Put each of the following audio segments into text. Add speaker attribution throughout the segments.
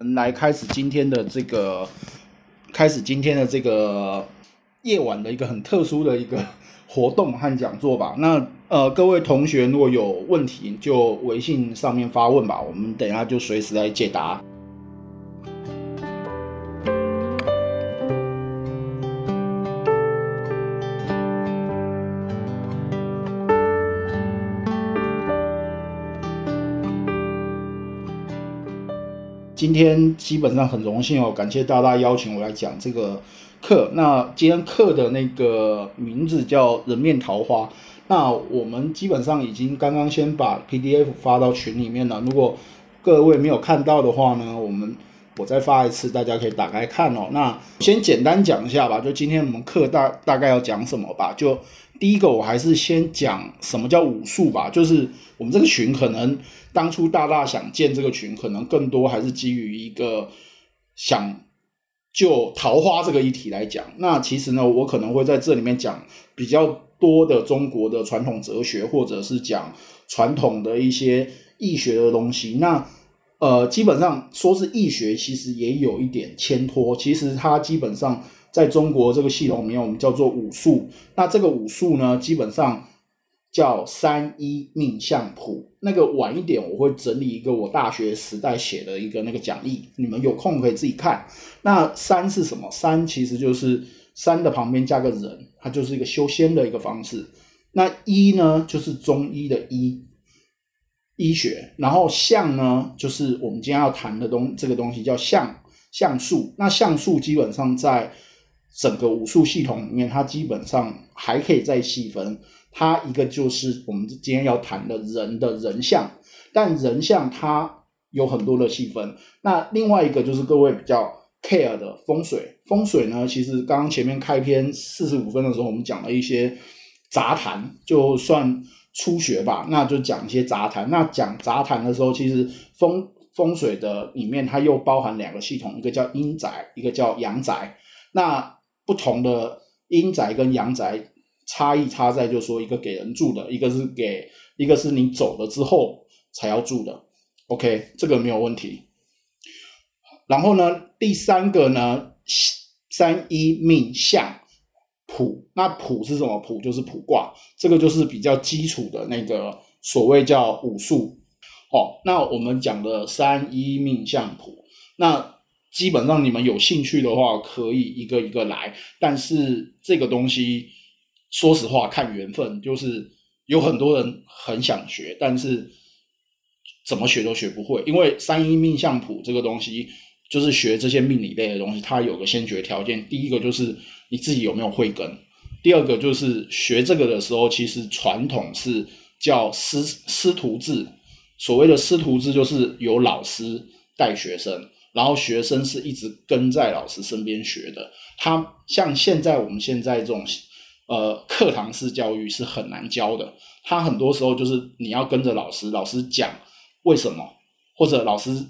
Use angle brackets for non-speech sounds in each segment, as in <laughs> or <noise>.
Speaker 1: 来开始今天的这个，开始今天的这个夜晚的一个很特殊的一个 <laughs> 活动和讲座吧。那呃，各位同学如果有问题，就微信上面发问吧，我们等一下就随时来解答。今天基本上很荣幸哦，感谢大大邀请我来讲这个课。那今天课的那个名字叫人面桃花。那我们基本上已经刚刚先把 PDF 发到群里面了。如果各位没有看到的话呢，我们我再发一次，大家可以打开看哦。那先简单讲一下吧，就今天我们课大大概要讲什么吧。就第一个，我还是先讲什么叫武术吧，就是我们这个群可能。当初大大想建这个群，可能更多还是基于一个想就桃花这个议题来讲。那其实呢，我可能会在这里面讲比较多的中国的传统哲学，或者是讲传统的一些易学的东西。那呃，基本上说是易学，其实也有一点牵拖。其实它基本上在中国这个系统里面，我们叫做武术。那这个武术呢，基本上。叫三一命相谱，那个晚一点我会整理一个我大学时代写的一个那个讲义，你们有空可以自己看。那三是什么？三其实就是三的旁边加个人，它就是一个修仙的一个方式。那一呢，就是中医的医医学，然后相呢，就是我们今天要谈的东这个东西叫相相术。那相术基本上在整个武术系统里面，它基本上还可以再细分。它一个就是我们今天要谈的人的人像，但人像它有很多的细分。那另外一个就是各位比较 care 的风水，风水呢，其实刚刚前面开篇四十五分的时候，我们讲了一些杂谈，就算初学吧，那就讲一些杂谈。那讲杂谈的时候，其实风风水的里面它又包含两个系统，一个叫阴宅，一个叫阳宅。那不同的阴宅跟阳宅。差异差在，就是说，一个给人住的，一个是给，一个是你走了之后才要住的。OK，这个没有问题。然后呢，第三个呢，三一命相卜，那卜是什么？卜就是卜卦，这个就是比较基础的那个所谓叫武术。哦，那我们讲的三一命相卜，那基本上你们有兴趣的话，可以一个一个来，但是这个东西。说实话，看缘分，就是有很多人很想学，但是怎么学都学不会。因为三一命相谱这个东西，就是学这些命理类的东西，它有个先决条件。第一个就是你自己有没有慧根，第二个就是学这个的时候，其实传统是叫师师徒制。所谓的师徒制，就是有老师带学生，然后学生是一直跟在老师身边学的。他像现在我们现在这种。呃，课堂式教育是很难教的。他很多时候就是你要跟着老师，老师讲为什么，或者老师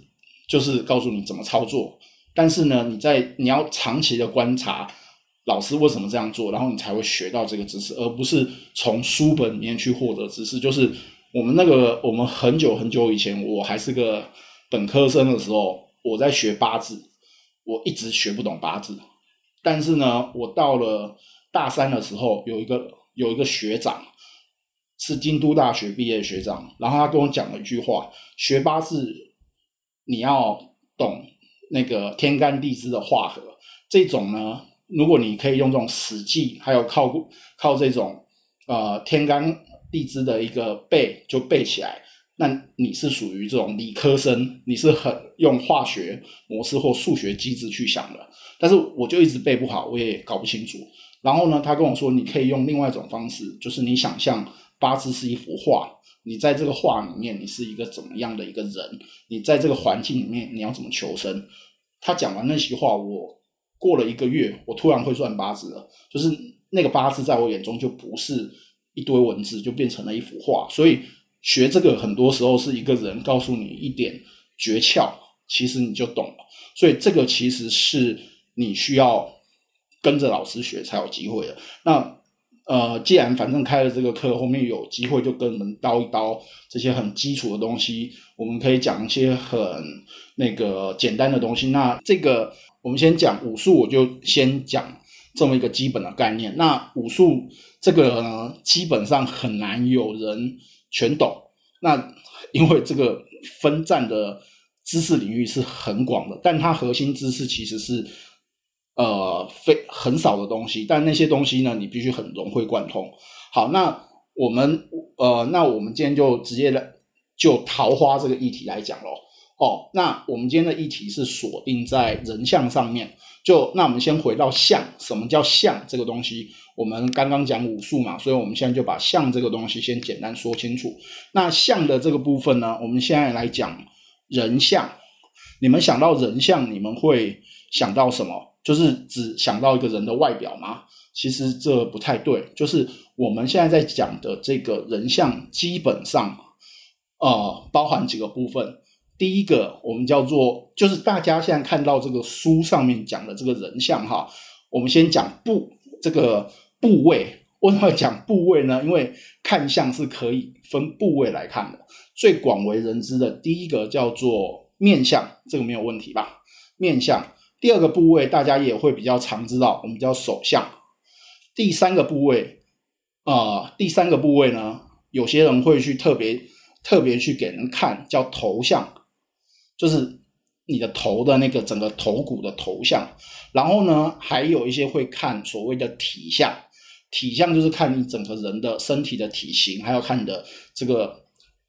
Speaker 1: 就是告诉你怎么操作。但是呢，你在你要长期的观察老师为什么这样做，然后你才会学到这个知识，而不是从书本里面去获得知识。就是我们那个，我们很久很久以前，我还是个本科生的时候，我在学八字，我一直学不懂八字。但是呢，我到了。大三的时候，有一个有一个学长是京都大学毕业学长，然后他跟我讲了一句话：学八字你要懂那个天干地支的化合。这种呢，如果你可以用这种史记，还有靠靠这种呃天干地支的一个背就背起来，那你是属于这种理科生，你是很用化学模式或数学机制去想的。但是我就一直背不好，我也搞不清楚。然后呢，他跟我说，你可以用另外一种方式，就是你想象八字是一幅画，你在这个画里面，你是一个怎么样的一个人？你在这个环境里面，你要怎么求生？他讲完那些话，我过了一个月，我突然会算八字了，就是那个八字在我眼中就不是一堆文字，就变成了一幅画。所以学这个很多时候是一个人告诉你一点诀窍，其实你就懂了。所以这个其实是你需要。跟着老师学才有机会的。那呃，既然反正开了这个课，后面有机会就跟我们叨一叨这些很基础的东西，我们可以讲一些很那个简单的东西。那这个我们先讲武术，我就先讲这么一个基本的概念。那武术这个呢，基本上很难有人全懂。那因为这个分站的知识领域是很广的，但它核心知识其实是。呃，非很少的东西，但那些东西呢，你必须很融会贯通。好，那我们呃，那我们今天就直接来就桃花这个议题来讲喽。哦，那我们今天的议题是锁定在人像上面。就那我们先回到像，什么叫像这个东西？我们刚刚讲武术嘛，所以我们现在就把像这个东西先简单说清楚。那像的这个部分呢，我们现在来讲人像。你们想到人像，你们会想到什么？就是只想到一个人的外表吗？其实这不太对。就是我们现在在讲的这个人像，基本上呃包含几个部分。第一个，我们叫做就是大家现在看到这个书上面讲的这个人像哈，我们先讲部这个部位。为什么要讲部位呢？因为看相是可以分部位来看的。最广为人知的第一个叫做面相，这个没有问题吧？面相。第二个部位，大家也会比较常知道，我们叫手相。第三个部位，啊，第三个部位呢，有些人会去特别特别去给人看，叫头像，就是你的头的那个整个头骨的头像。然后呢，还有一些会看所谓的体相，体相就是看你整个人的身体的体型，还要看你的这个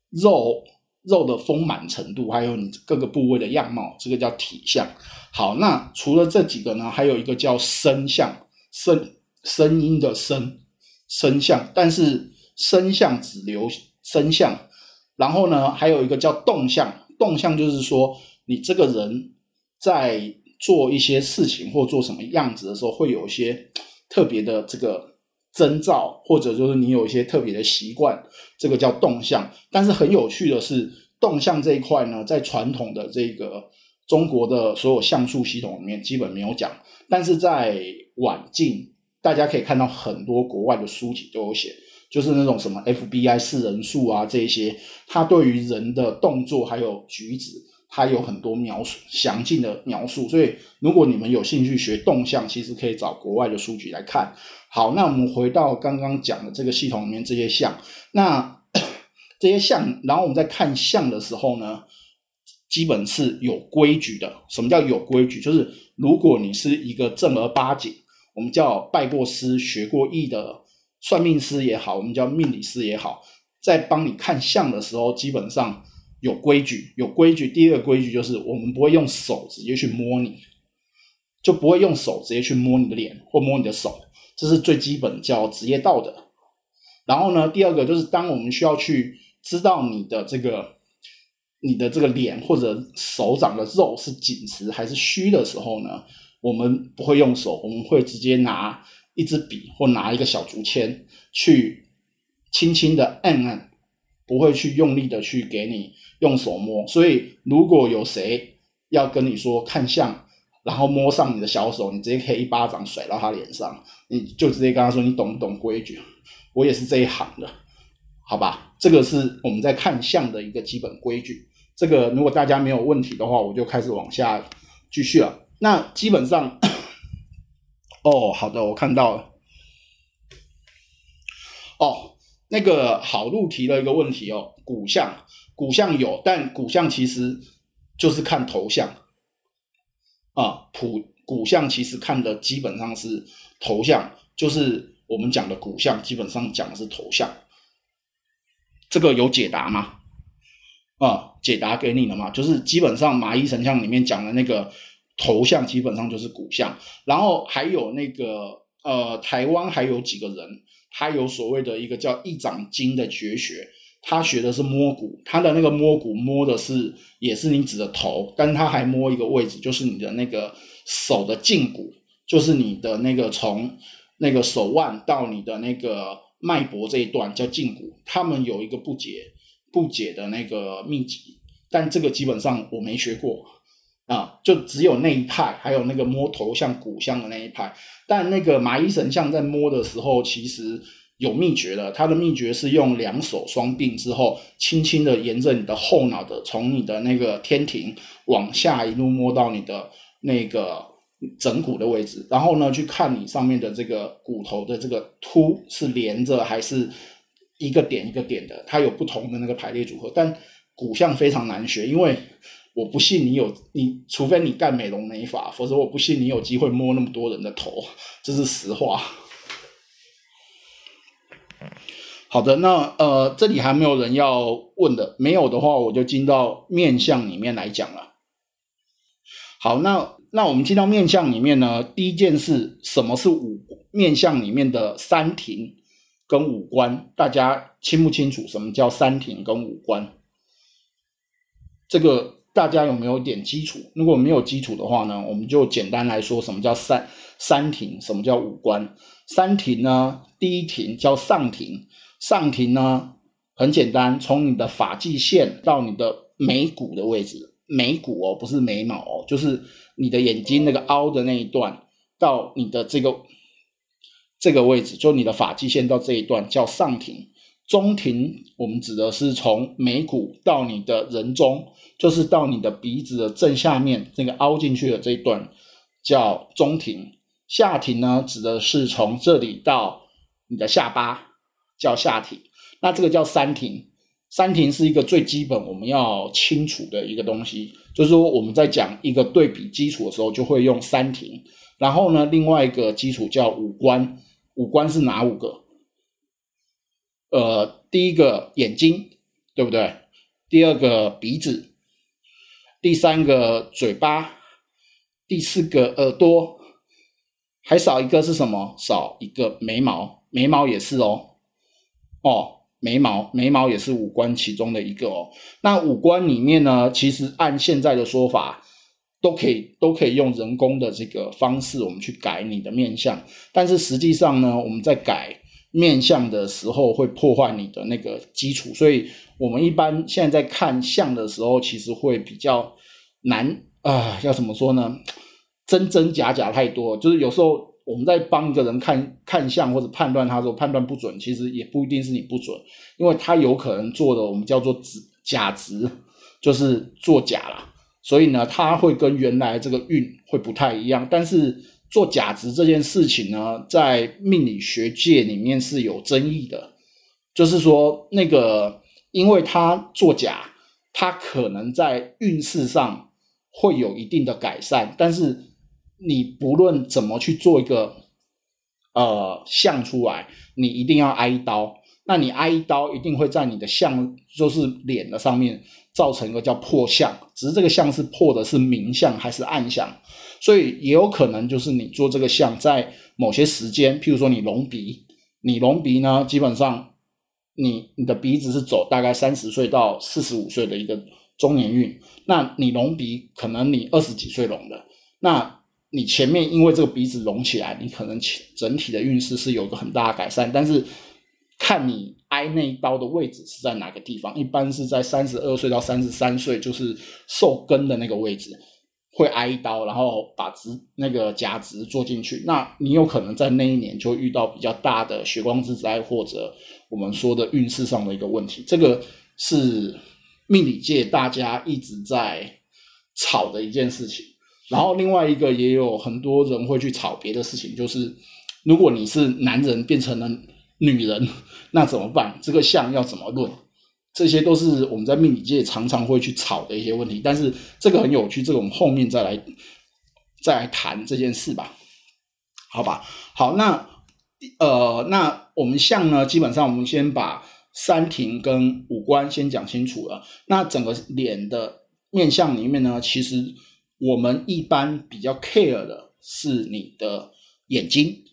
Speaker 1: 肉肉的丰满程度，还有你各个部位的样貌，这个叫体相。好，那除了这几个呢，还有一个叫声相，声声音的声声相，但是声相只留声相。然后呢，还有一个叫动相，动向就是说你这个人在做一些事情或做什么样子的时候，会有一些特别的这个征兆，或者就是你有一些特别的习惯，这个叫动向。但是很有趣的是，动向这一块呢，在传统的这个。中国的所有像素系统里面基本没有讲，但是在晚近，大家可以看到很多国外的书籍都有写，就是那种什么 FBI 四人数啊这一些，它对于人的动作还有举止，它有很多描述详尽的描述。所以如果你们有兴趣学动向，其实可以找国外的书籍来看。好，那我们回到刚刚讲的这个系统里面这些像，那 <coughs> 这些像，然后我们在看像的时候呢？基本是有规矩的。什么叫有规矩？就是如果你是一个正儿八经，我们叫拜过师、学过艺的算命师也好，我们叫命理师也好，在帮你看相的时候，基本上有规矩。有规矩，第一个规矩就是我们不会用手直接去摸你，就不会用手直接去摸你的脸或摸你的手，这是最基本叫职业道德。然后呢，第二个就是当我们需要去知道你的这个。你的这个脸或者手掌的肉是紧实还是虚的时候呢？我们不会用手，我们会直接拿一支笔或拿一个小竹签去轻轻的按按，不会去用力的去给你用手摸。所以如果有谁要跟你说看相，然后摸上你的小手，你直接可以一巴掌甩到他脸上，你就直接跟他说你懂不懂规矩？我也是这一行的，好吧？这个是我们在看相的一个基本规矩。这个如果大家没有问题的话，我就开始往下继续了。那基本上，哦，好的，我看到了。哦，那个好路提了一个问题哦，骨相，骨相有，但骨相其实就是看头像啊，普骨相其实看的基本上是头像，就是我们讲的骨相，基本上讲的是头像。这个有解答吗？啊，解答给你了嘛？就是基本上麻衣神像里面讲的那个头像，基本上就是骨像。然后还有那个呃，台湾还有几个人，他有所谓的一个叫一掌经的绝学，他学的是摸骨，他的那个摸骨摸的是也是你指的头，但他还摸一个位置，就是你的那个手的胫骨，就是你的那个从那个手腕到你的那个脉搏这一段叫胫骨，他们有一个不解。不解的那个秘籍，但这个基本上我没学过，啊，就只有那一派，还有那个摸头像骨像的那一派。但那个麻衣神像在摸的时候，其实有秘诀的。它的秘诀是用两手双并之后，轻轻的沿着你的后脑的，从你的那个天庭往下一路摸到你的那个枕骨的位置，然后呢，去看你上面的这个骨头的这个凸是连着还是一个点一个点的，它有不同的那个排列组合。但骨相非常难学，因为。我不信你有你，除非你干美容美发，否则我不信你有机会摸那么多人的头，这是实话。好的，那呃，这里还没有人要问的，没有的话，我就进到面相里面来讲了。好，那那我们进到面相里面呢，第一件事，什么是五面相里面的三庭跟五官？大家清不清楚什么叫三庭跟五官？这个。大家有没有点基础？如果没有基础的话呢，我们就简单来说，什么叫三三庭，什么叫五官？三庭呢，第一庭叫上庭，上庭呢很简单，从你的发际线到你的眉骨的位置，眉骨哦，不是眉毛哦，就是你的眼睛那个凹的那一段，到你的这个这个位置，就你的发际线到这一段叫上庭。中庭，我们指的是从眉骨到你的人中，就是到你的鼻子的正下面那个凹进去的这一段，叫中庭。下庭呢，指的是从这里到你的下巴，叫下庭。那这个叫三庭。三庭是一个最基本我们要清楚的一个东西，就是说我们在讲一个对比基础的时候，就会用三庭。然后呢，另外一个基础叫五官，五官是哪五个？呃，第一个眼睛，对不对？第二个鼻子，第三个嘴巴，第四个耳朵，还少一个是什么？少一个眉毛，眉毛也是哦。哦，眉毛，眉毛也是五官其中的一个哦。那五官里面呢，其实按现在的说法，都可以都可以用人工的这个方式，我们去改你的面相。但是实际上呢，我们在改。面相的时候会破坏你的那个基础，所以我们一般现在在看相的时候，其实会比较难啊。要怎么说呢？真真假假太多，就是有时候我们在帮一个人看看相或者判断他说，判断不准，其实也不一定是你不准，因为他有可能做的我们叫做值假值，就是做假了。所以呢，他会跟原来这个运会不太一样，但是。做假值这件事情呢，在命理学界里面是有争议的，就是说，那个因为他做假，他可能在运势上会有一定的改善，但是你不论怎么去做一个呃相出来，你一定要挨一刀，那你挨一刀一定会在你的相，就是脸的上面造成一个叫破相，只是这个相是破的是明相还是暗相。所以也有可能就是你做这个相，在某些时间，譬如说你隆鼻，你隆鼻呢，基本上你你的鼻子是走大概三十岁到四十五岁的一个中年运，那你隆鼻可能你二十几岁隆的，那你前面因为这个鼻子隆起来，你可能整体的运势是有个很大的改善，但是看你挨那一刀的位置是在哪个地方，一般是在三十二岁到三十三岁，就是受根的那个位置。会挨一刀，然后把植那个假植做进去，那你有可能在那一年就遇到比较大的血光之灾，或者我们说的运势上的一个问题。这个是命理界大家一直在吵的一件事情。然后另外一个也有很多人会去吵别的事情，就是如果你是男人变成了女人，那怎么办？这个相要怎么论？这些都是我们在命理界常常会去吵的一些问题，但是这个很有趣，这个我们后面再来再来谈这件事吧，好吧？好，那呃，那我们相呢，基本上我们先把三庭跟五官先讲清楚了。那整个脸的面相里面呢，其实我们一般比较 care 的是你的眼睛，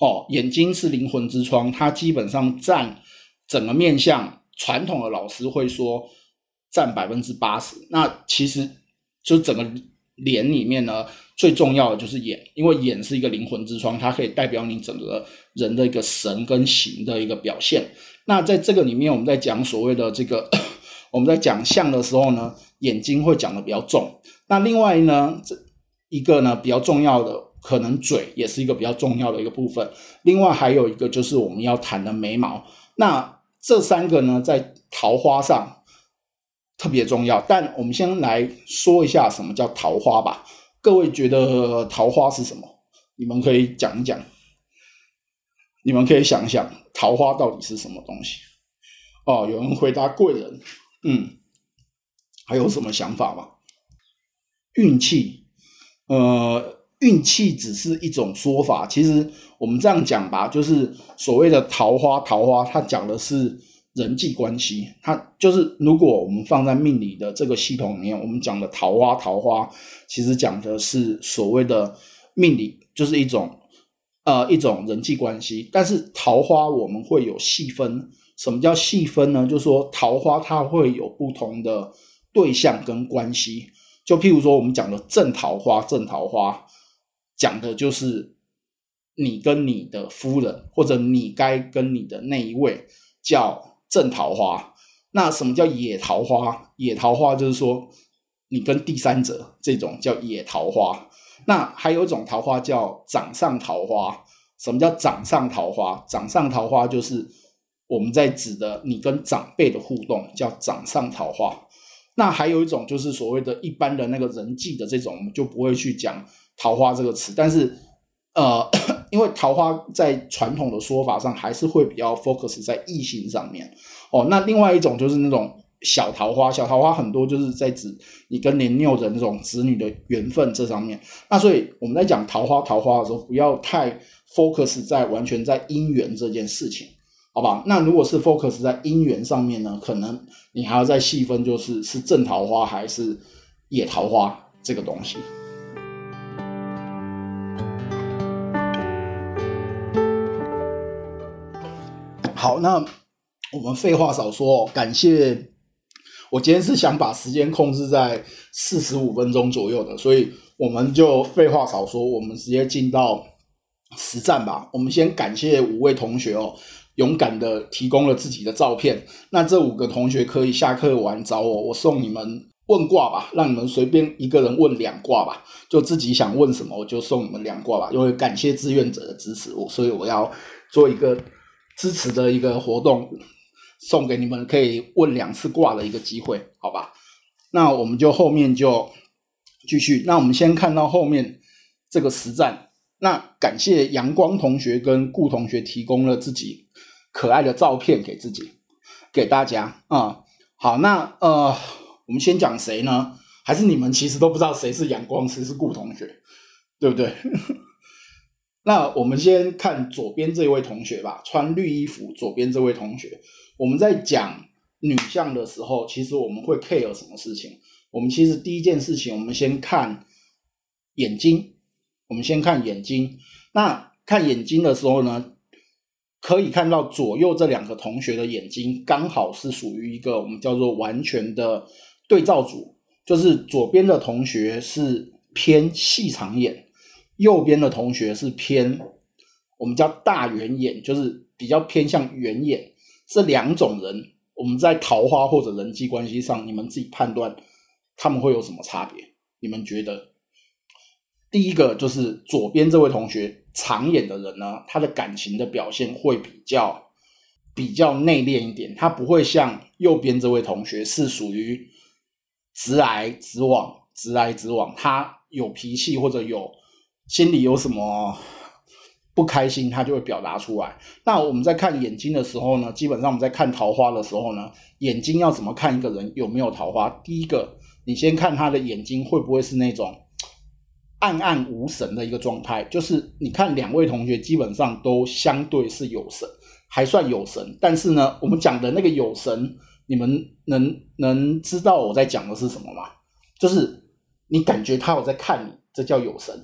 Speaker 1: 哦，眼睛是灵魂之窗，它基本上占整个面相。传统的老师会说占百分之八十，那其实就整个脸里面呢，最重要的就是眼，因为眼是一个灵魂之窗，它可以代表你整个人的一个神跟形的一个表现。那在这个里面，我们在讲所谓的这个，我们在讲相的时候呢，眼睛会讲的比较重。那另外呢，这一个呢比较重要的，可能嘴也是一个比较重要的一个部分。另外还有一个就是我们要谈的眉毛。那这三个呢，在桃花上特别重要。但我们先来说一下什么叫桃花吧。各位觉得桃花是什么？你们可以讲一讲。你们可以想一想，桃花到底是什么东西？哦，有人回答贵人。嗯，还有什么想法吗？运气，呃，运气只是一种说法。其实我们这样讲吧，就是所谓的桃花，桃花它讲的是人际关系。它就是如果我们放在命理的这个系统里面，我们讲的桃花，桃花其实讲的是所谓的命理，就是一种呃一种人际关系。但是桃花我们会有细分，什么叫细分呢？就是说桃花它会有不同的对象跟关系。就譬如说，我们讲的正桃花，正桃花讲的就是你跟你的夫人，或者你该跟你的那一位叫正桃花。那什么叫野桃花？野桃花就是说你跟第三者这种叫野桃花。那还有一种桃花叫掌上桃花。什么叫掌上桃花？掌上桃花就是我们在指的你跟长辈的互动，叫掌上桃花。那还有一种就是所谓的一般的那个人际的这种，我们就不会去讲桃花这个词。但是，呃，<coughs> 因为桃花在传统的说法上还是会比较 focus 在异性上面。哦，那另外一种就是那种小桃花，小桃花很多就是在指你跟年幼的那种子女的缘分这上面。那所以我们在讲桃花桃花的时候，不要太 focus 在完全在姻缘这件事情。好吧，那如果是 focus 在姻缘上面呢，可能你还要再细分，就是是正桃花还是野桃花这个东西。好，那我们废话少说，感谢我今天是想把时间控制在四十五分钟左右的，所以我们就废话少说，我们直接进到实战吧。我们先感谢五位同学哦。勇敢的提供了自己的照片，那这五个同学可以下课完找我，我送你们问卦吧，让你们随便一个人问两卦吧，就自己想问什么我就送你们两卦吧，因为感谢志愿者的支持，我所以我要做一个支持的一个活动，送给你们可以问两次卦的一个机会，好吧？那我们就后面就继续，那我们先看到后面这个实战，那感谢阳光同学跟顾同学提供了自己。可爱的照片给自己，给大家啊！好，那呃，我们先讲谁呢？还是你们其实都不知道谁是阳光，谁是顾同学，对不对？那我们先看左边这位同学吧，穿绿衣服，左边这位同学。我们在讲女相的时候，其实我们会 care 什么事情？我们其实第一件事情，我们先看眼睛。我们先看眼睛。那看眼睛的时候呢？可以看到左右这两个同学的眼睛刚好是属于一个我们叫做完全的对照组，就是左边的同学是偏细长眼，右边的同学是偏我们叫大圆眼，就是比较偏向圆眼。这两种人，我们在桃花或者人际关系上，你们自己判断他们会有什么差别？你们觉得？第一个就是左边这位同学。长眼的人呢，他的感情的表现会比较比较内敛一点，他不会像右边这位同学是属于直来直往、直来直往。他有脾气或者有心里有什么不开心，他就会表达出来。那我们在看眼睛的时候呢，基本上我们在看桃花的时候呢，眼睛要怎么看一个人有没有桃花？第一个，你先看他的眼睛会不会是那种。<tsk> 暗暗无神的一个状态，就是你看两位同学基本上都相对是有神，还算有神。但是呢，我们讲的那个有神，你们能能知道我在讲的是什么吗？就是你感觉他有在看你，这叫有神。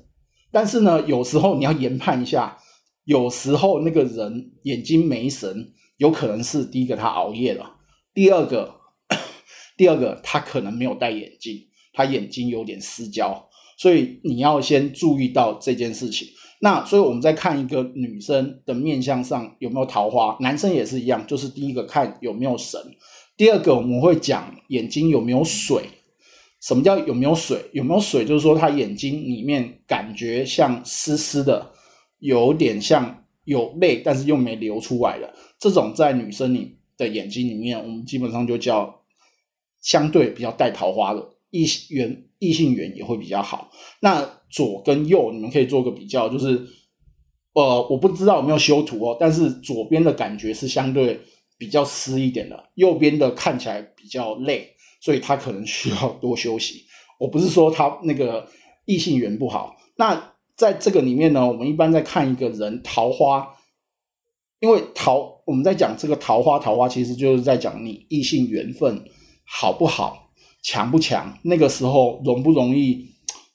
Speaker 1: 但是呢，有时候你要研判一下，有时候那个人眼睛没神，有可能是第一个他熬夜了，第二个 <coughs> 第二个他可能没有戴眼镜，他眼睛有点失焦。所以你要先注意到这件事情。那所以我们在看一个女生的面相上有没有桃花，男生也是一样，就是第一个看有没有神，第二个我们会讲眼睛有没有水。什么叫有没有水？有没有水就是说他眼睛里面感觉像湿湿的，有点像有泪，但是又没流出来的这种，在女生里的眼睛里面，我们基本上就叫相对比较带桃花的异性缘，异性缘也会比较好。那左跟右，你们可以做个比较，就是呃，我不知道有没有修图哦，但是左边的感觉是相对比较湿一点的，右边的看起来比较累。所以他可能需要多休息。<laughs> 我不是说他那个异性缘不好。那在这个里面呢，我们一般在看一个人桃花，因为桃我们在讲这个桃花，桃花其实就是在讲你异性缘分好不好，强不强，那个时候容不容易，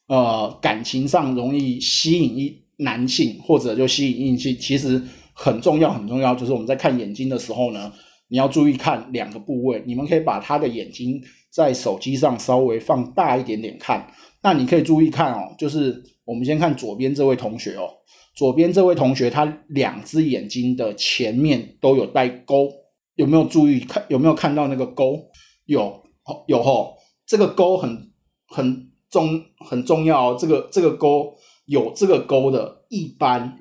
Speaker 1: 呃，感情上容易吸引一男性，或者就吸引异性，其实很重要很重要。就是我们在看眼睛的时候呢，你要注意看两个部位，你们可以把他的眼睛。在手机上稍微放大一点点看，那你可以注意看哦，就是我们先看左边这位同学哦，左边这位同学他两只眼睛的前面都有带勾，有没有注意看？有没有看到那个勾？有，有吼，这个勾很很重很重要哦，这个这个勾有这个勾的，一般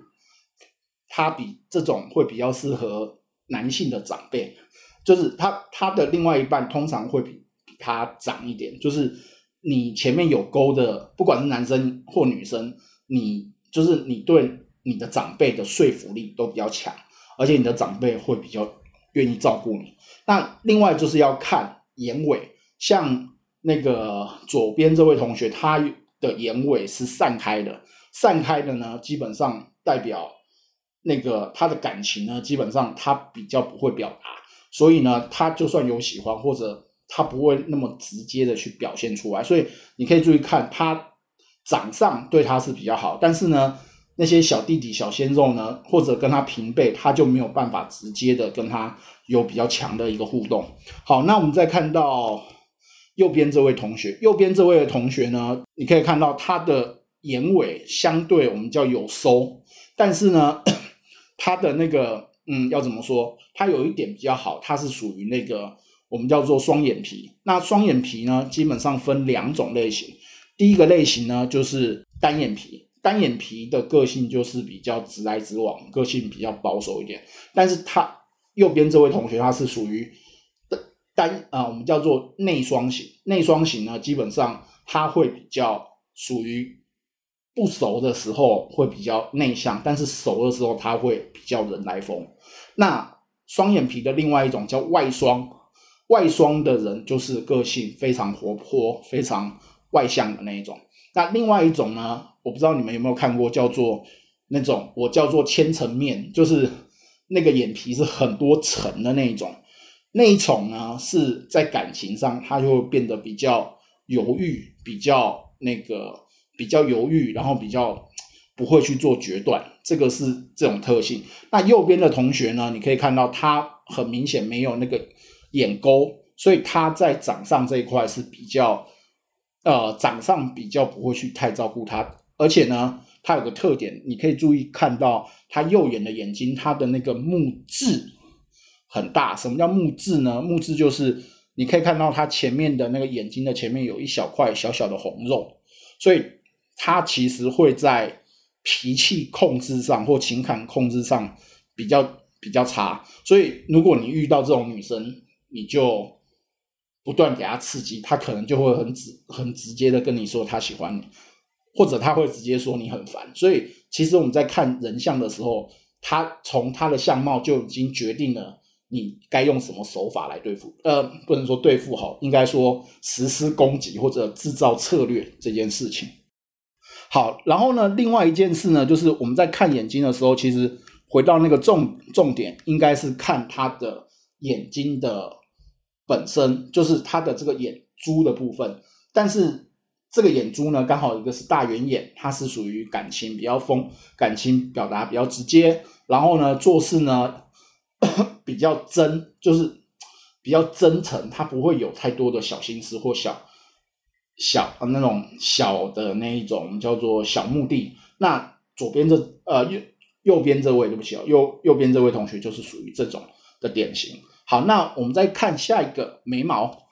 Speaker 1: 它比这种会比较适合男性的长辈，就是他他的另外一半通常会比。他长一点，就是你前面有勾的，不管是男生或女生，你就是你对你的长辈的说服力都比较强，而且你的长辈会比较愿意照顾你。那另外就是要看眼尾，像那个左边这位同学，他的眼尾是散开的，散开的呢，基本上代表那个他的感情呢，基本上他比较不会表达，所以呢，他就算有喜欢或者。他不会那么直接的去表现出来，所以你可以注意看他长相对他是比较好，但是呢，那些小弟弟、小鲜肉呢，或者跟他平辈，他就没有办法直接的跟他有比较强的一个互动。好，那我们再看到右边这位同学，右边这位同学呢，你可以看到他的眼尾相对我们叫有收，但是呢，他的那个嗯，要怎么说？他有一点比较好，他是属于那个。我们叫做双眼皮。那双眼皮呢，基本上分两种类型。第一个类型呢，就是单眼皮。单眼皮的个性就是比较直来直往，个性比较保守一点。但是他右边这位同学，他是属于单啊，我们叫做内双型。内双型呢，基本上他会比较属于不熟的时候会比较内向，但是熟的时候他会比较人来疯。那双眼皮的另外一种叫外双。外双的人就是个性非常活泼、非常外向的那一种。那另外一种呢，我不知道你们有没有看过，叫做那种我叫做千层面，就是那个眼皮是很多层的那一种。那一种呢，是在感情上他就会变得比较犹豫，比较那个比较犹豫，然后比较不会去做决断。这个是这种特性。那右边的同学呢，你可以看到他很明显没有那个。眼沟，所以他在掌上这一块是比较，呃，掌上比较不会去太照顾他，而且呢，他有个特点，你可以注意看到他右眼的眼睛，他的那个目质很大。什么叫目质呢？目质就是你可以看到他前面的那个眼睛的前面有一小块小小的红肉，所以他其实会在脾气控制上或情感控制上比较比较差。所以如果你遇到这种女生，你就不断给她刺激，她可能就会很直很直接的跟你说她喜欢你，或者他会直接说你很烦。所以其实我们在看人像的时候，他从他的相貌就已经决定了你该用什么手法来对付。呃，不能说对付好，应该说实施攻击或者制造策略这件事情。好，然后呢，另外一件事呢，就是我们在看眼睛的时候，其实回到那个重重点，应该是看他的眼睛的。本身就是他的这个眼珠的部分，但是这个眼珠呢，刚好一个是大圆眼，它是属于感情比较丰，感情表达比较直接，然后呢做事呢 <coughs> 比较真，就是比较真诚，他不会有太多的小心思或小小那种小的那一种叫做小目的。那左边这呃右右边这位对不起哦，右右边这位同学就是属于这种的典型。好，那我们再看下一个眉毛。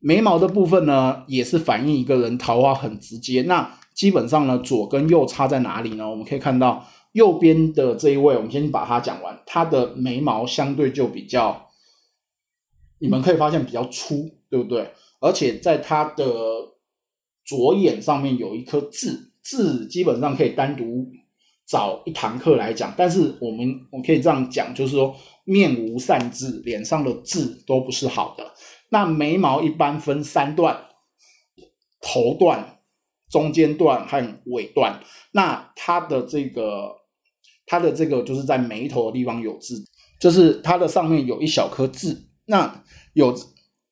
Speaker 1: 眉毛的部分呢，也是反映一个人桃花很直接。那基本上呢，左跟右差在哪里呢？我们可以看到右边的这一位，我们先把它讲完，他的眉毛相对就比较，你们可以发现比较粗，对不对？而且在他的左眼上面有一颗痣，痣基本上可以单独找一堂课来讲。但是我们我可以这样讲，就是说面无善痣，脸上的痣都不是好的。那眉毛一般分三段：头段、中间段和尾段。那它的这个，它的这个就是在眉头的地方有痣，就是它的上面有一小颗痣。那有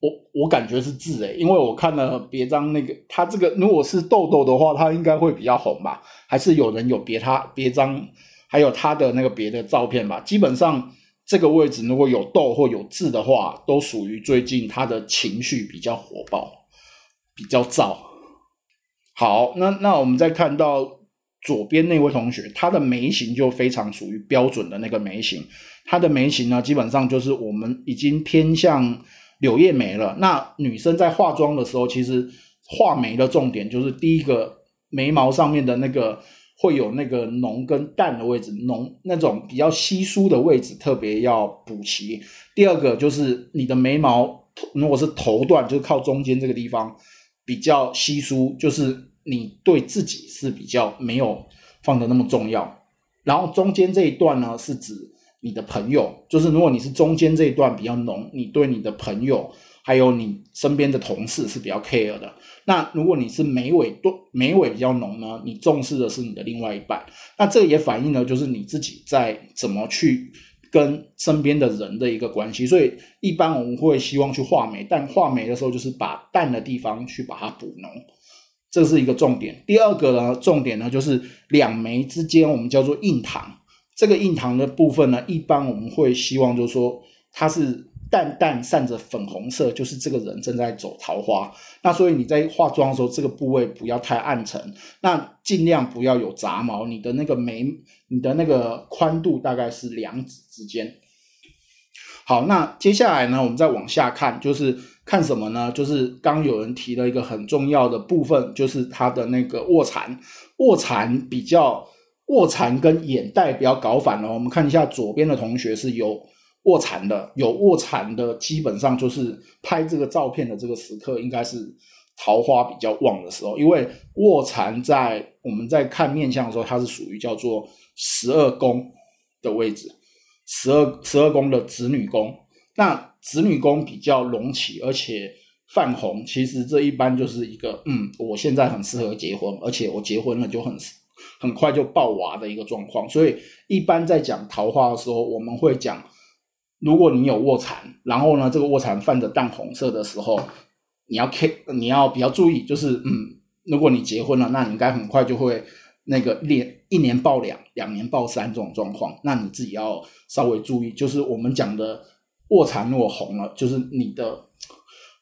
Speaker 1: 我我感觉是痣诶，因为我看了别张那个，他这个如果是痘痘的话，他应该会比较红吧？还是有人有别他别张，还有他的那个别的照片吧？基本上。这个位置如果有痘或有痣的话，都属于最近他的情绪比较火爆，比较燥。好，那那我们再看到左边那位同学，他的眉形就非常属于标准的那个眉形。他的眉形呢，基本上就是我们已经偏向柳叶眉了。那女生在化妆的时候，其实画眉的重点就是第一个眉毛上面的那个。会有那个浓跟淡的位置，浓那种比较稀疏的位置特别要补齐。第二个就是你的眉毛，如果是头段，就是靠中间这个地方比较稀疏，就是你对自己是比较没有放的那么重要。然后中间这一段呢，是指你的朋友，就是如果你是中间这一段比较浓，你对你的朋友。还有你身边的同事是比较 care 的。那如果你是眉尾多眉尾比较浓呢，你重视的是你的另外一半。那这也反映了就是你自己在怎么去跟身边的人的一个关系。所以一般我们会希望去画眉，但画眉的时候就是把淡的地方去把它补浓，这是一个重点。第二个呢，重点呢就是两眉之间我们叫做印堂。这个印堂的部分呢，一般我们会希望就是说它是。淡淡散着粉红色，就是这个人正在走桃花。那所以你在化妆的时候，这个部位不要太暗沉，那尽量不要有杂毛。你的那个眉，你的那个宽度大概是两指之间。好，那接下来呢，我们再往下看，就是看什么呢？就是刚有人提了一个很重要的部分，就是它的那个卧蚕。卧蚕比较，卧蚕跟眼袋比较搞反了。我们看一下左边的同学是有。卧蚕的有卧蚕的，基本上就是拍这个照片的这个时刻，应该是桃花比较旺的时候。因为卧蚕在我们在看面相的时候，它是属于叫做十二宫的位置，十二十二宫的子女宫。那子女宫比较隆起，而且泛红，其实这一般就是一个嗯，我现在很适合结婚，而且我结婚了就很很快就爆娃的一个状况。所以一般在讲桃花的时候，我们会讲。如果你有卧蚕，然后呢，这个卧蚕泛着淡红色的时候，你要 K，你要比较注意，就是嗯，如果你结婚了，那你应该很快就会那个年一年爆两，两年爆三这种状况，那你自己要稍微注意，就是我们讲的卧蚕如果红了，就是你的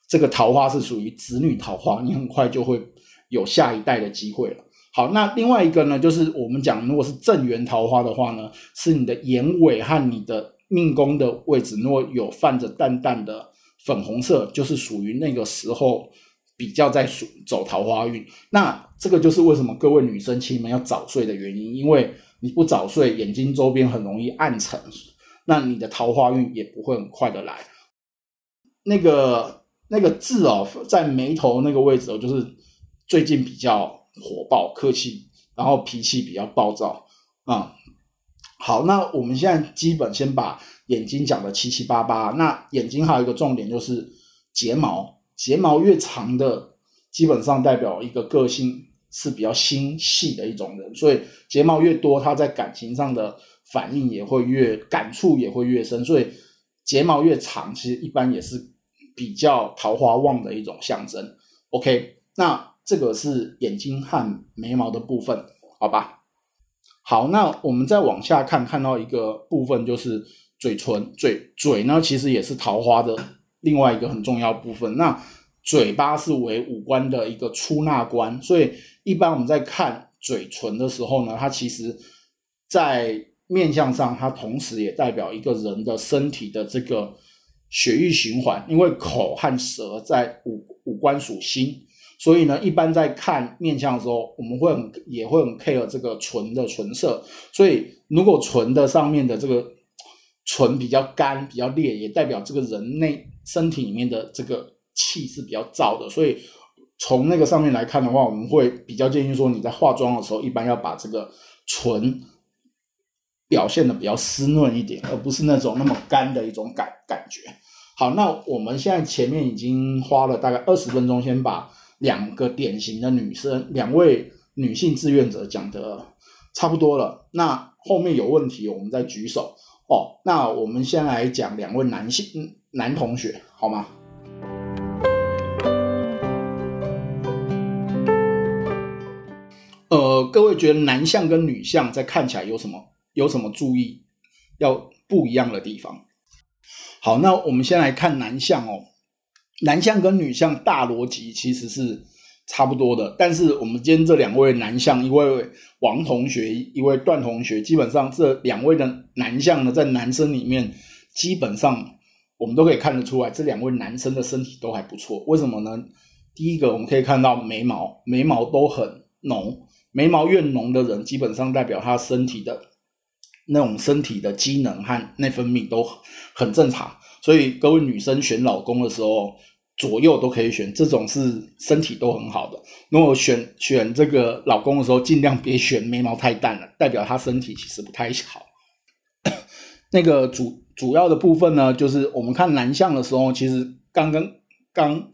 Speaker 1: 这个桃花是属于子女桃花，你很快就会有下一代的机会了。好，那另外一个呢，就是我们讲如果是正缘桃花的话呢，是你的眼尾和你的。命宫的位置如果有泛着淡淡的粉红色，就是属于那个时候比较在属走桃花运。那这个就是为什么各位女生亲们要早睡的原因，因为你不早睡，眼睛周边很容易暗沉，那你的桃花运也不会很快的来。那个那个痣哦，在眉头那个位置哦，就是最近比较火爆、客气，然后脾气比较暴躁啊。好，那我们现在基本先把眼睛讲的七七八八。那眼睛还有一个重点就是睫毛，睫毛越长的，基本上代表一个个性是比较心细的一种人。所以睫毛越多，他在感情上的反应也会越感触也会越深。所以睫毛越长，其实一般也是比较桃花旺的一种象征。OK，那这个是眼睛和眉毛的部分，好吧？好，那我们再往下看，看到一个部分就是嘴唇，嘴嘴呢其实也是桃花的另外一个很重要部分。那嘴巴是为五官的一个出纳官，所以一般我们在看嘴唇的时候呢，它其实，在面相上，它同时也代表一个人的身体的这个血液循环，因为口和舌在五五官属心，所以呢，一般在看面相的时候，我们会很也会很 care 这个唇的唇色，所以如果唇的上面的这个唇比较干、比较裂，也代表这个人内身体里面的这个气是比较燥的，所以从那个上面来看的话，我们会比较建议说，你在化妆的时候，一般要把这个唇表现的比较湿润一点，而不是那种那么干的一种感感觉。好，那我们现在前面已经花了大概二十分钟，先把两个典型的女生，两位女性志愿者讲的差不多了。那后面有问题，我们再举手哦。那我们先来讲两位男性男同学，好吗？呃，各位觉得男相跟女相在看起来有什么有什么注意要不一样的地方？好，那我们先来看男相哦。男相跟女相大逻辑其实是差不多的，但是我们今天这两位男相，一位王同学，一位段同学，基本上这两位的男相呢，在男生里面，基本上我们都可以看得出来，这两位男生的身体都还不错。为什么呢？第一个，我们可以看到眉毛，眉毛都很浓，眉毛越浓的人，基本上代表他身体的。那种身体的机能和内分泌都很正常，所以各位女生选老公的时候，左右都可以选，这种是身体都很好的。如果选选这个老公的时候，尽量别选眉毛太淡了，代表他身体其实不太好。<coughs> 那个主主要的部分呢，就是我们看男相的时候，其实刚刚刚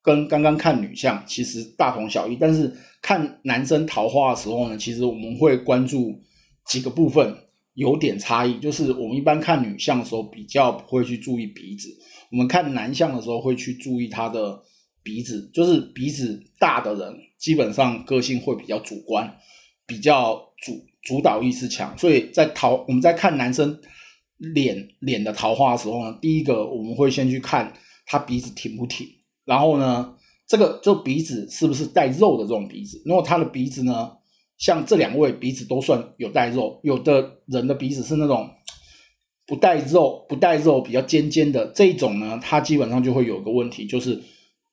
Speaker 1: 跟刚刚看女相其实大同小异，但是看男生桃花的时候呢，其实我们会关注几个部分。有点差异，就是我们一般看女相的时候比较不会去注意鼻子，我们看男相的时候会去注意他的鼻子，就是鼻子大的人基本上个性会比较主观，比较主主导意识强，所以在桃我们在看男生脸脸的桃花的时候呢，第一个我们会先去看他鼻子挺不挺，然后呢，这个就鼻子是不是带肉的这种鼻子，如果他的鼻子呢？像这两位鼻子都算有带肉，有的人的鼻子是那种 <tsk> 不带肉、不带肉比较尖尖的这一种呢，它基本上就会有个问题，就是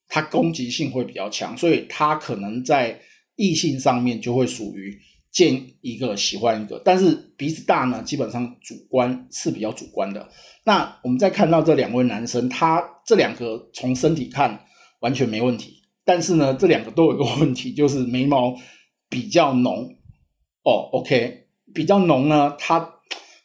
Speaker 1: 它攻击性会比较强，所以它可能在异性上面就会属于见一个喜欢一个。但是鼻子大呢，基本上主观是比较主观的。那我们再看到这两位男生，他这两个从身体看完全没问题，但是呢，这两个都有一个问题，就是眉毛。比较浓。哦，OK，比较浓呢，他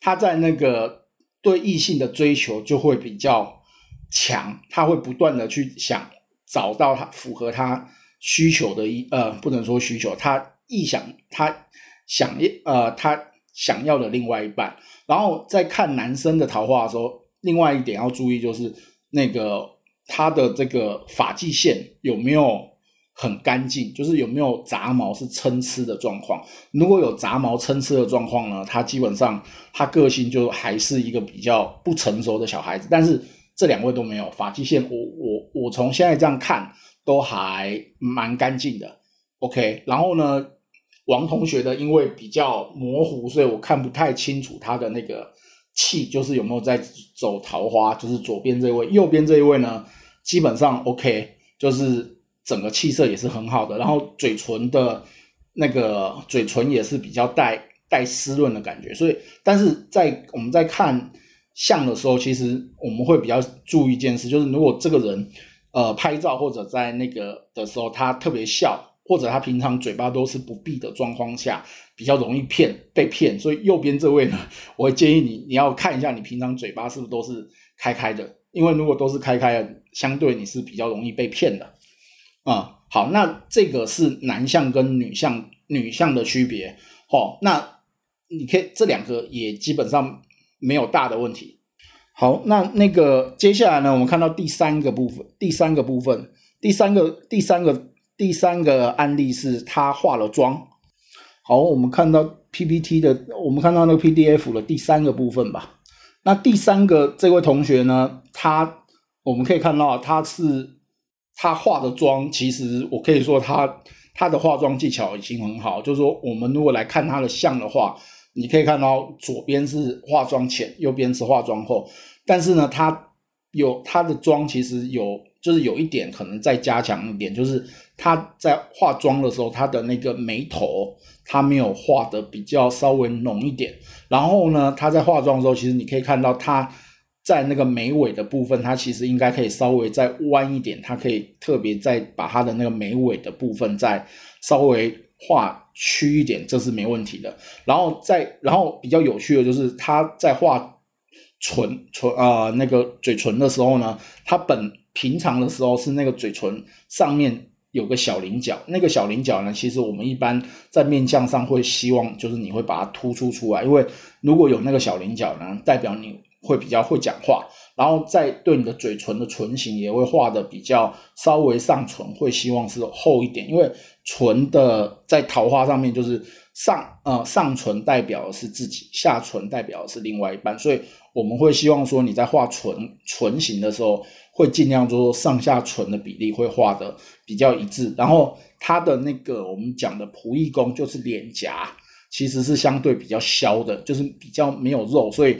Speaker 1: 他在那个对异性的追求就会比较强，他会不断的去想找到他符合他需求的一呃，不能说需求，他臆想他想呃他想要的另外一半，然后在看男生的桃花的时候，另外一点要注意就是那个他的这个发际线有没有。很干净，就是有没有杂毛是参差的状况。如果有杂毛参差的状况呢，他基本上他个性就还是一个比较不成熟的小孩子。但是这两位都没有发际线，我我我从现在这样看都还蛮干净的。OK，然后呢，王同学的因为比较模糊，所以我看不太清楚他的那个气，就是有没有在走桃花。就是左边这位，右边这一位呢，基本上 OK，就是。整个气色也是很好的，然后嘴唇的那个嘴唇也是比较带带湿润的感觉，所以但是在我们在看相的时候，其实我们会比较注意一件事，就是如果这个人呃拍照或者在那个的时候，他特别笑，或者他平常嘴巴都是不闭的状况下，比较容易骗被骗。所以右边这位呢，<laughs> 我会建议你你要看一下你平常嘴巴是不是都是开开的，因为如果都是开开的，相对你是比较容易被骗的。啊，好，那这个是男相跟女相女相的区别，哦，那你可以这两个也基本上没有大的问题。好，那那个接下来呢，我们看到第三个部分，第三个部分，第三个第三个第三个案例是他化了妆。好，我们看到 PPT 的，我们看到那个 PDF 的第三个部分吧。那第三个这位同学呢，他我们可以看到他是。他化的妆，其实我可以说他他的化妆技巧已经很好。就是说，我们如果来看他的像的话，你可以看到左边是化妆前，右边是化妆后。但是呢，他有他的妆其实有就是有一点可能再加强一点，就是他在化妆的时候，他的那个眉头他没有画的比较稍微浓一点。然后呢，他在化妆的时候，其实你可以看到他在那个眉尾的部分，它其实应该可以稍微再弯一点，它可以特别再把它的那个眉尾的部分再稍微画曲一点，这是没问题的。然后再然后比较有趣的就是它在画。唇唇啊，那个嘴唇的时候呢，它本平常的时候是那个嘴唇上面有个小棱角，那个小棱角呢，其实我们一般在面相上会希望就是你会把它突出出来，因为如果有那个小棱角呢，代表你会比较会讲话，然后再对你的嘴唇的唇形也会画的比较稍微上唇，会希望是厚一点，因为唇的在桃花上面就是上呃上唇代表的是自己，下唇代表的是另外一半，所以。我们会希望说你在画唇唇形的时候，会尽量说上下唇的比例会画的比较一致。然后它的那个我们讲的仆役宫就是脸颊，其实是相对比较消的，就是比较没有肉，所以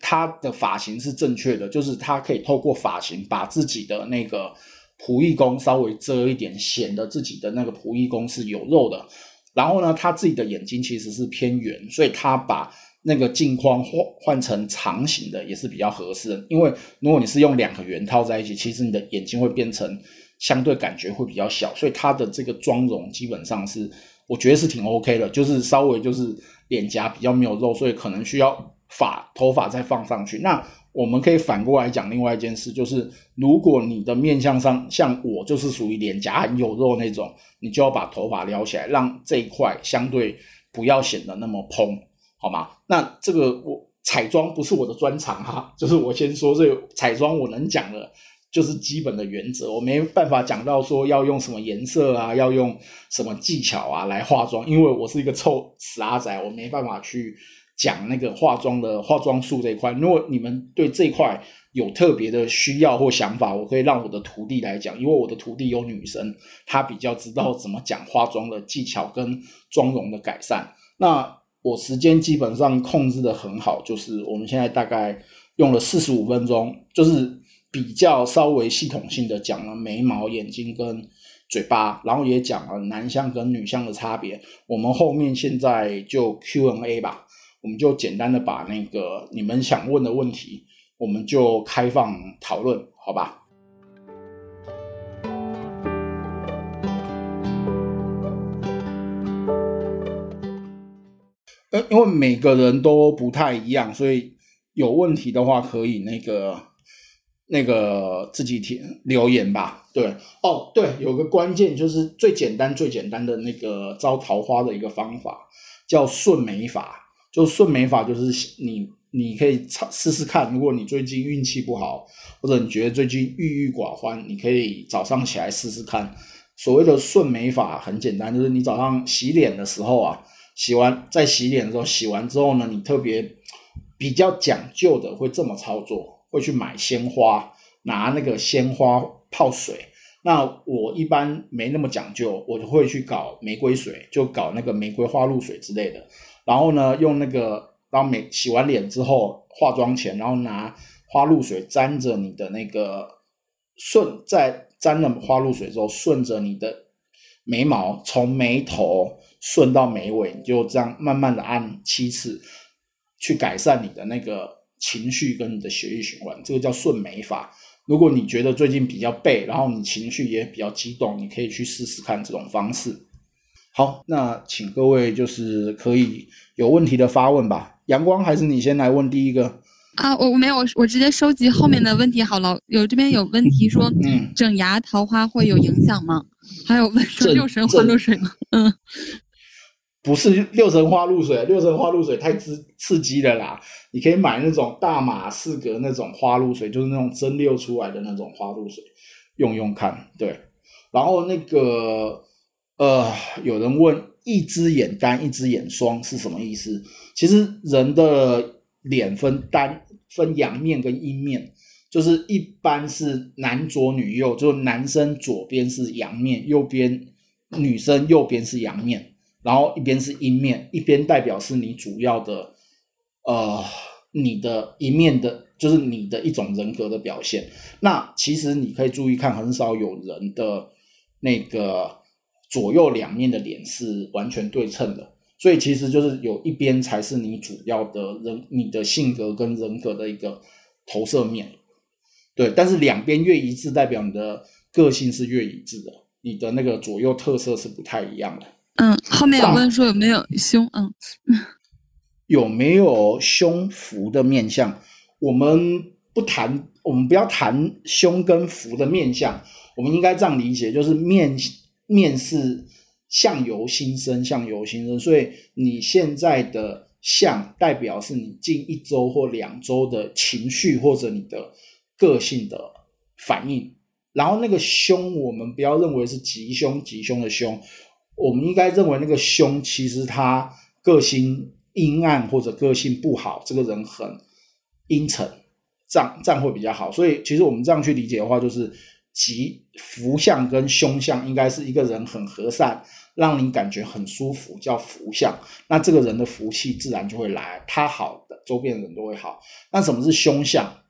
Speaker 1: 他的发型是正确的，就是他可以透过发型把自己的那个仆役宫稍微遮一点，显得自己的那个仆役宫是有肉的。然后呢，他自己的眼睛其实是偏圆，所以他把。那个镜框换换成长形的也是比较合适，因为如果你是用两个圆套在一起，其实你的眼睛会变成相对感觉会比较小，所以他的这个妆容基本上是我觉得是挺 OK 的，就是稍微就是脸颊比较没有肉，所以可能需要发头发再放上去。那我们可以反过来讲另外一件事，就是如果你的面相上像我就是属于脸颊很有肉那种，你就要把头发撩起来，让这一块相对不要显得那么蓬。好吗？那这个我彩妆不是我的专长哈，<laughs> 就是我先说这个彩妆我能讲的，就是基本的原则，我没办法讲到说要用什么颜色啊，要用什么技巧啊来化妆，因为我是一个臭死阿仔，我没办法去讲那个化妆的化妆术这一块。如果你们对这一块有特别的需要或想法，我可以让我的徒弟来讲，因为我的徒弟有女生，她比较知道怎么讲化妆的技巧跟妆容的改善。那我时间基本上控制的很好，就是我们现在大概用了四十五分钟，就是比较稍微系统性的讲了眉毛、眼睛跟嘴巴，然后也讲了男相跟女相的差别。我们后面现在就 Q&A 吧，我们就简单的把那个你们想问的问题，我们就开放讨论，好吧？因为每个人都不太一样，所以有问题的话可以那个那个自己填留言吧。对，哦，对，有个关键就是最简单最简单的那个招桃花的一个方法叫顺眉法。就顺眉法就是你你可以尝试试看，如果你最近运气不好，或者你觉得最近郁郁寡欢，你可以早上起来试试看。所谓的顺眉法很简单，就是你早上洗脸的时候啊。洗完在洗脸的时候，洗完之后呢，你特别比较讲究的会这么操作，会去买鲜花，拿那个鲜花泡水。那我一般没那么讲究，我就会去搞玫瑰水，就搞那个玫瑰花露水之类的。然后呢，用那个当每洗完脸之后，化妆前，然后拿花露水沾着你的那个顺，在沾了花露水之后，顺着你的眉毛，从眉头。顺到眉尾，你就这样慢慢的按七次，去改善你的那个情绪跟你的血液循环，这个叫顺眉法。如果你觉得最近比较背，然后你情绪也比较激动，你可以去试试看这种方式。好，那请各位就是可以有问题的发问吧。阳光还是你先来问第一个
Speaker 2: 啊？我没有，我我直接收集后面的问题好了。有这边有问题说，嗯，整牙桃花会有影响吗？还有问说六神花露水吗？嗯。
Speaker 1: 不是六神花露水，六神花露水太刺刺激了啦！你可以买那种大马士革那种花露水，就是那种蒸馏出来的那种花露水，用用看。对，然后那个呃，有人问一只眼单一只眼双是什么意思？其实人的脸分单分阳面跟阴面，就是一般是男左女右，就男生左边是阳面，右边女生右边是阳面。然后一边是阴面，一边代表是你主要的，呃，你的一面的，就是你的一种人格的表现。那其实你可以注意看，很少有人的那个左右两面的脸是完全对称的。所以其实就是有一边才是你主要的人，你的性格跟人格的一个投射面。对，但是两边越一致，代表你的个性是越一致的，你的那个左右特色是不太一样的。
Speaker 2: 嗯，后面有问说有没有胸？嗯，
Speaker 1: 有没有胸福的面相？我们不谈，我们不要谈胸跟福的面相，我们应该这样理解，就是面面是相由心生，相由心生，所以你现在的相代表是你近一周或两周的情绪或者你的个性的反应。然后那个凶，我们不要认为是吉凶吉凶的凶。我们应该认为那个凶，其实他个性阴暗或者个性不好，这个人很阴沉，这样这样会比较好。所以其实我们这样去理解的话，就是吉福相跟凶相应该是一个人很和善，让你感觉很舒服，叫福相。那这个人的福气自然就会来，他好的周边人都会好。那什么是凶相？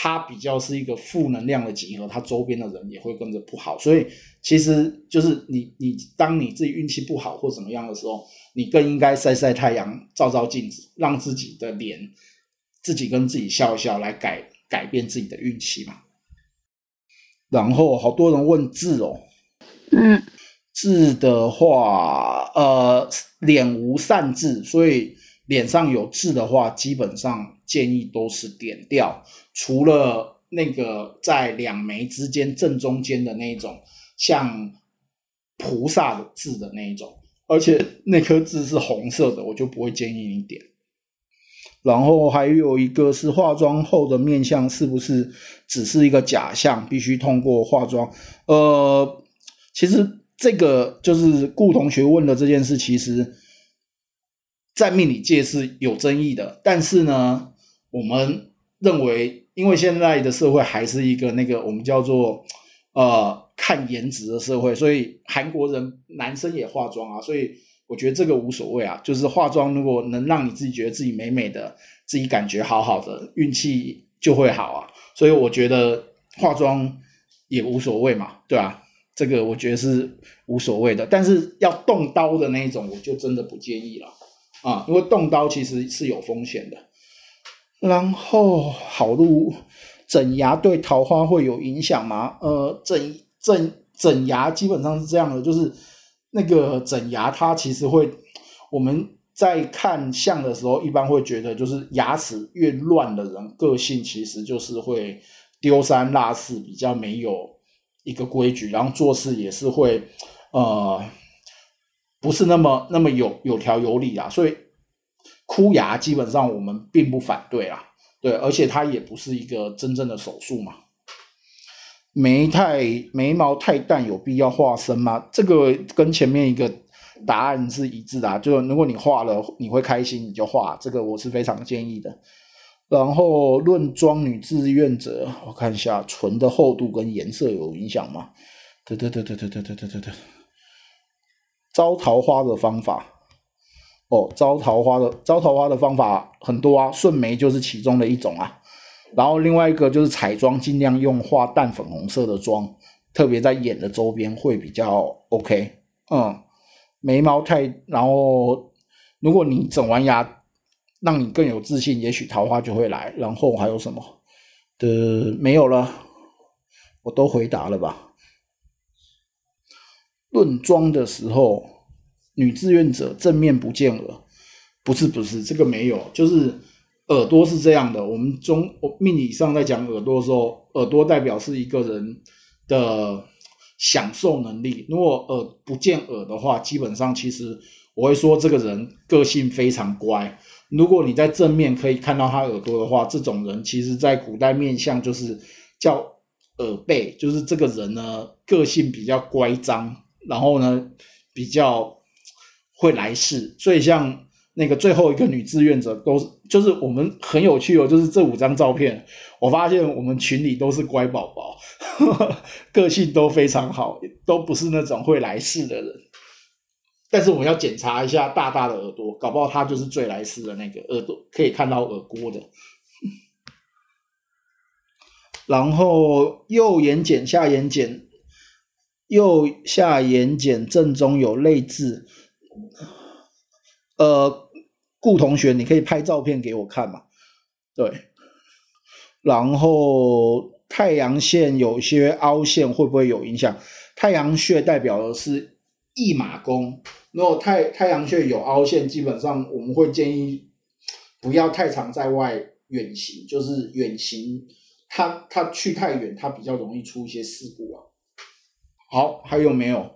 Speaker 1: 它比较是一个负能量的集合，它周边的人也会跟着不好，所以其实就是你你当你自己运气不好或怎么样的时候，你更应该晒晒太阳，照照镜子，让自己的脸自己跟自己笑一笑，来改改变自己的运气嘛。然后好多人问痣哦，
Speaker 2: 嗯，
Speaker 1: 痣的话，呃，脸无善痣，所以脸上有痣的话，基本上建议都是点掉。除了那个在两眉之间正中间的那一种像菩萨的痣的那一种，而且那颗痣是红色的，我就不会建议你点。然后还有一个是化妆后的面相是不是只是一个假象，必须通过化妆？呃，其实这个就是顾同学问的这件事，其实，在命理界是有争议的。但是呢，我们认为。因为现在的社会还是一个那个我们叫做呃看颜值的社会，所以韩国人男生也化妆啊，所以我觉得这个无所谓啊，就是化妆如果能让你自己觉得自己美美的，自己感觉好好的，运气就会好啊，所以我觉得化妆也无所谓嘛，对吧？这个我觉得是无所谓的，但是要动刀的那一种，我就真的不建议了啊，因为动刀其实是有风险的。然后，好路整牙对桃花会有影响吗？呃，整整整牙基本上是这样的，就是那个整牙，它其实会我们在看相的时候，一般会觉得，就是牙齿越乱的人，个性其实就是会丢三落四，比较没有一个规矩，然后做事也是会呃不是那么那么有有条有理啊，所以。箍牙基本上我们并不反对啊，对，而且它也不是一个真正的手术嘛。眉太眉毛太淡，有必要画深吗？这个跟前面一个答案是一致的，就如果你画了你会开心，你就画，这个我是非常建议的。然后论妆女志愿者，我看一下唇的厚度跟颜色有影响吗？对对对对对对对对对对，招桃花的方法。哦，招桃花的招桃花的方法很多啊，顺眉就是其中的一种啊。然后另外一个就是彩妆，尽量用画淡粉红色的妆，特别在眼的周边会比较 OK。嗯，眉毛太，然后如果你整完牙，让你更有自信，也许桃花就会来。然后还有什么的没有了？我都回答了吧？论妆的时候。女志愿者正面不见耳，不是不是这个没有，就是耳朵是这样的。我们中命理上在讲耳朵的时候，耳朵代表是一个人的享受能力。如果耳不见耳的话，基本上其实我会说这个人个性非常乖。如果你在正面可以看到他耳朵的话，这种人其实在古代面相就是叫耳背，就是这个人呢个性比较乖张，然后呢比较。会来事，所以像那个最后一个女志愿者，都是就是我们很有趣哦，就是这五张照片，我发现我们群里都是乖宝宝，<laughs> 个性都非常好，都不是那种会来事的人。但是我们要检查一下大大的耳朵，搞不好他就是最来事的那个耳朵可以看到耳郭的。然后右眼睑、下眼睑、右下眼睑正中有泪痣。呃，顾同学，你可以拍照片给我看嘛？对。然后太阳线有些凹陷，会不会有影响？太阳穴代表的是驿马宫，如果太太阳穴有凹陷，基本上我们会建议不要太常在外远行，就是远行，它它去太远，它比较容易出一些事故啊。好，还有没有？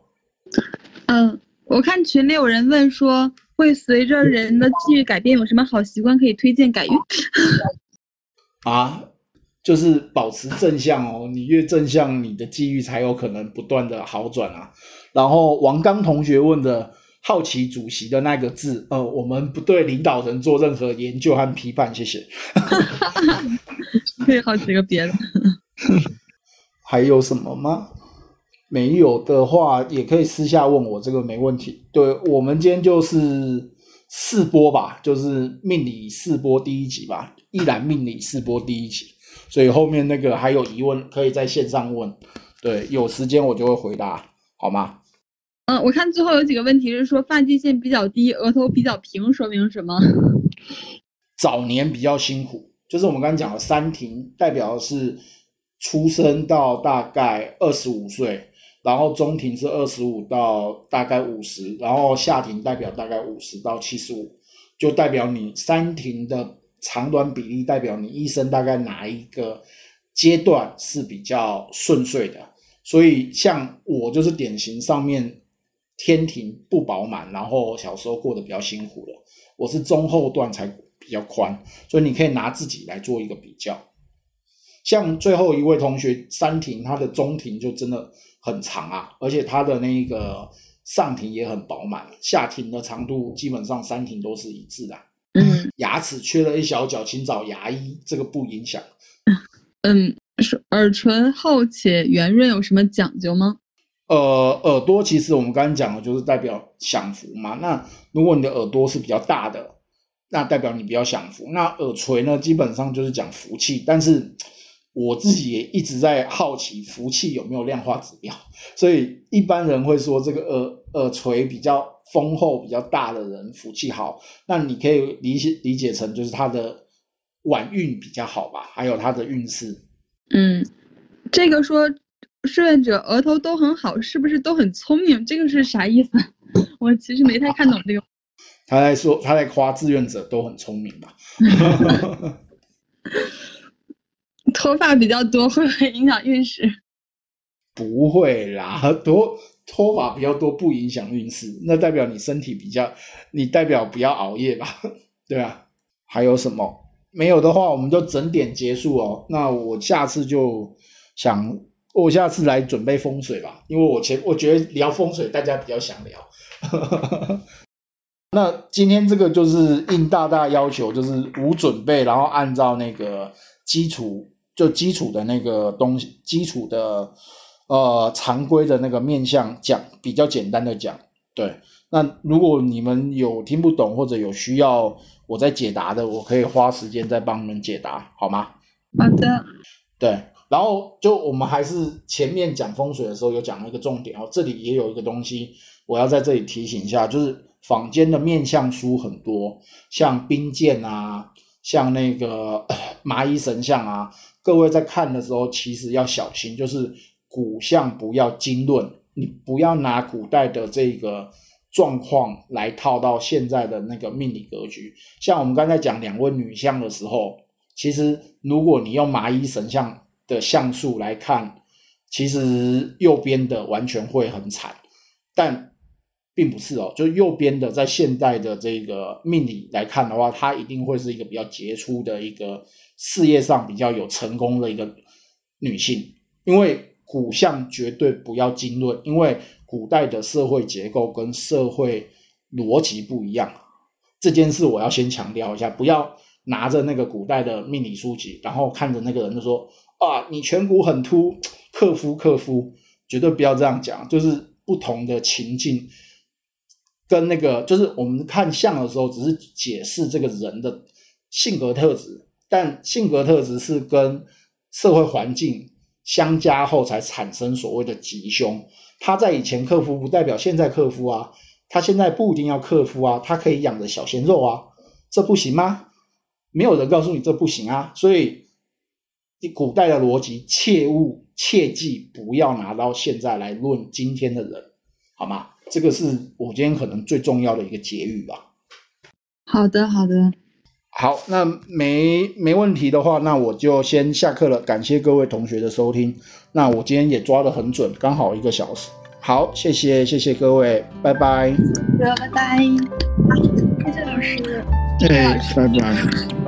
Speaker 2: 嗯，我看群里有人问说，会随着人的际遇改变，有什么好习惯可以推荐改运？<laughs>
Speaker 1: 啊？就是保持正向哦，你越正向，你的际遇才有可能不断的好转啊。然后王刚同学问的好奇主席的那个字，呃，我们不对领导人做任何研究和批判，谢谢。
Speaker 2: 可以好奇个别的。<laughs>
Speaker 1: 还有什么吗？没有的话，也可以私下问我，这个没问题。对我们今天就是试播吧，就是命理试播第一集吧，一览命理试播第一集。所以后面那个还有疑问，可以在线上问，对，有时间我就会回答，好吗？
Speaker 2: 嗯，我看最后有几个问题是说发际线比较低，额头比较平，说明什么？
Speaker 1: 早年比较辛苦，就是我们刚刚讲的三庭，代表的是出生到大概二十五岁，然后中庭是二十五到大概五十，然后下庭代表大概五十到七十五，就代表你三庭的。长短比例代表你一生大概哪一个阶段是比较顺遂的，所以像我就是典型上面天庭不饱满，然后小时候过得比较辛苦的，我是中后段才比较宽，所以你可以拿自己来做一个比较。像最后一位同学三庭，他的中庭就真的很长啊，而且它的那个上庭也很饱满，下庭的长度基本上三庭都是一致的。
Speaker 2: 嗯，
Speaker 1: 牙齿缺了一小角，请找牙医，这个不影响。
Speaker 2: 嗯，是耳唇厚且圆润有什么讲究吗？
Speaker 1: 呃，耳朵其实我们刚刚讲的就是代表享福嘛。那如果你的耳朵是比较大的，那代表你比较享福。那耳垂呢，基本上就是讲福气。但是我自己也一直在好奇，福气有没有量化指标？所以一般人会说这个耳耳垂比较。丰厚比较大的人福气好，那你可以理解理解成就是他的晚运比较好吧，还有他的运势。
Speaker 2: 嗯，这个说志愿者额头都很好，是不是都很聪明？这个是啥意思？<laughs> 我其实没太看懂这个。
Speaker 1: 他在说他在夸志愿者都很聪明吧？<laughs>
Speaker 2: 脱发比较多会不会影响运势？
Speaker 1: 不会啦，<laughs> 多。脱发比较多不影响运势，那代表你身体比较，你代表不要熬夜吧？<laughs> 对啊，还有什么？没有的话，我们就整点结束哦。那我下次就想，我下次来准备风水吧，因为我前我觉得聊风水大家比较想聊。<laughs> 那今天这个就是应大大要求，就是无准备，然后按照那个基础，就基础的那个东西，基础的。呃，常规的那个面向讲比较简单的讲，对。那如果你们有听不懂或者有需要我在解答的，我可以花时间再帮你们解答，好吗？
Speaker 2: 好的。
Speaker 1: 对，然后就我们还是前面讲风水的时候有讲了一个重点哦，这里也有一个东西我要在这里提醒一下，就是坊间的面相书很多，像冰剑啊，像那个 <coughs> 麻衣神像啊，各位在看的时候其实要小心，就是。古相不要经论，你不要拿古代的这个状况来套到现在的那个命理格局。像我们刚才讲两位女相的时候，其实如果你用麻衣神像的像素来看，其实右边的完全会很惨，但并不是哦。就右边的在现代的这个命理来看的话，它一定会是一个比较杰出的一个事业上比较有成功的一个女性，因为。古相绝对不要经论，因为古代的社会结构跟社会逻辑不一样。这件事我要先强调一下，不要拿着那个古代的命理书籍，然后看着那个人就说：“啊，你颧骨很凸，克夫克夫。”绝对不要这样讲，就是不同的情境跟那个就是我们看相的时候，只是解释这个人的性格特质，但性格特质是跟社会环境相加后才产生所谓的吉凶。他在以前克夫，不代表现在克夫啊。他现在不一定要克夫啊，他可以养着小鲜肉啊，这不行吗？没有人告诉你这不行啊。所以你，古代的逻辑，切勿切记不要拿到现在来论今天的人，好吗？这个是我今天可能最重要的一个结语吧。
Speaker 2: 好的，好的，
Speaker 1: 好，那没没问题的话，那我就先下课了。感谢各位同学的收听。那我今天也抓得很准，刚好一个小时。好，谢谢谢谢各位，拜拜。
Speaker 2: 拜拜。
Speaker 3: 谢谢老师。
Speaker 1: 哎，拜拜。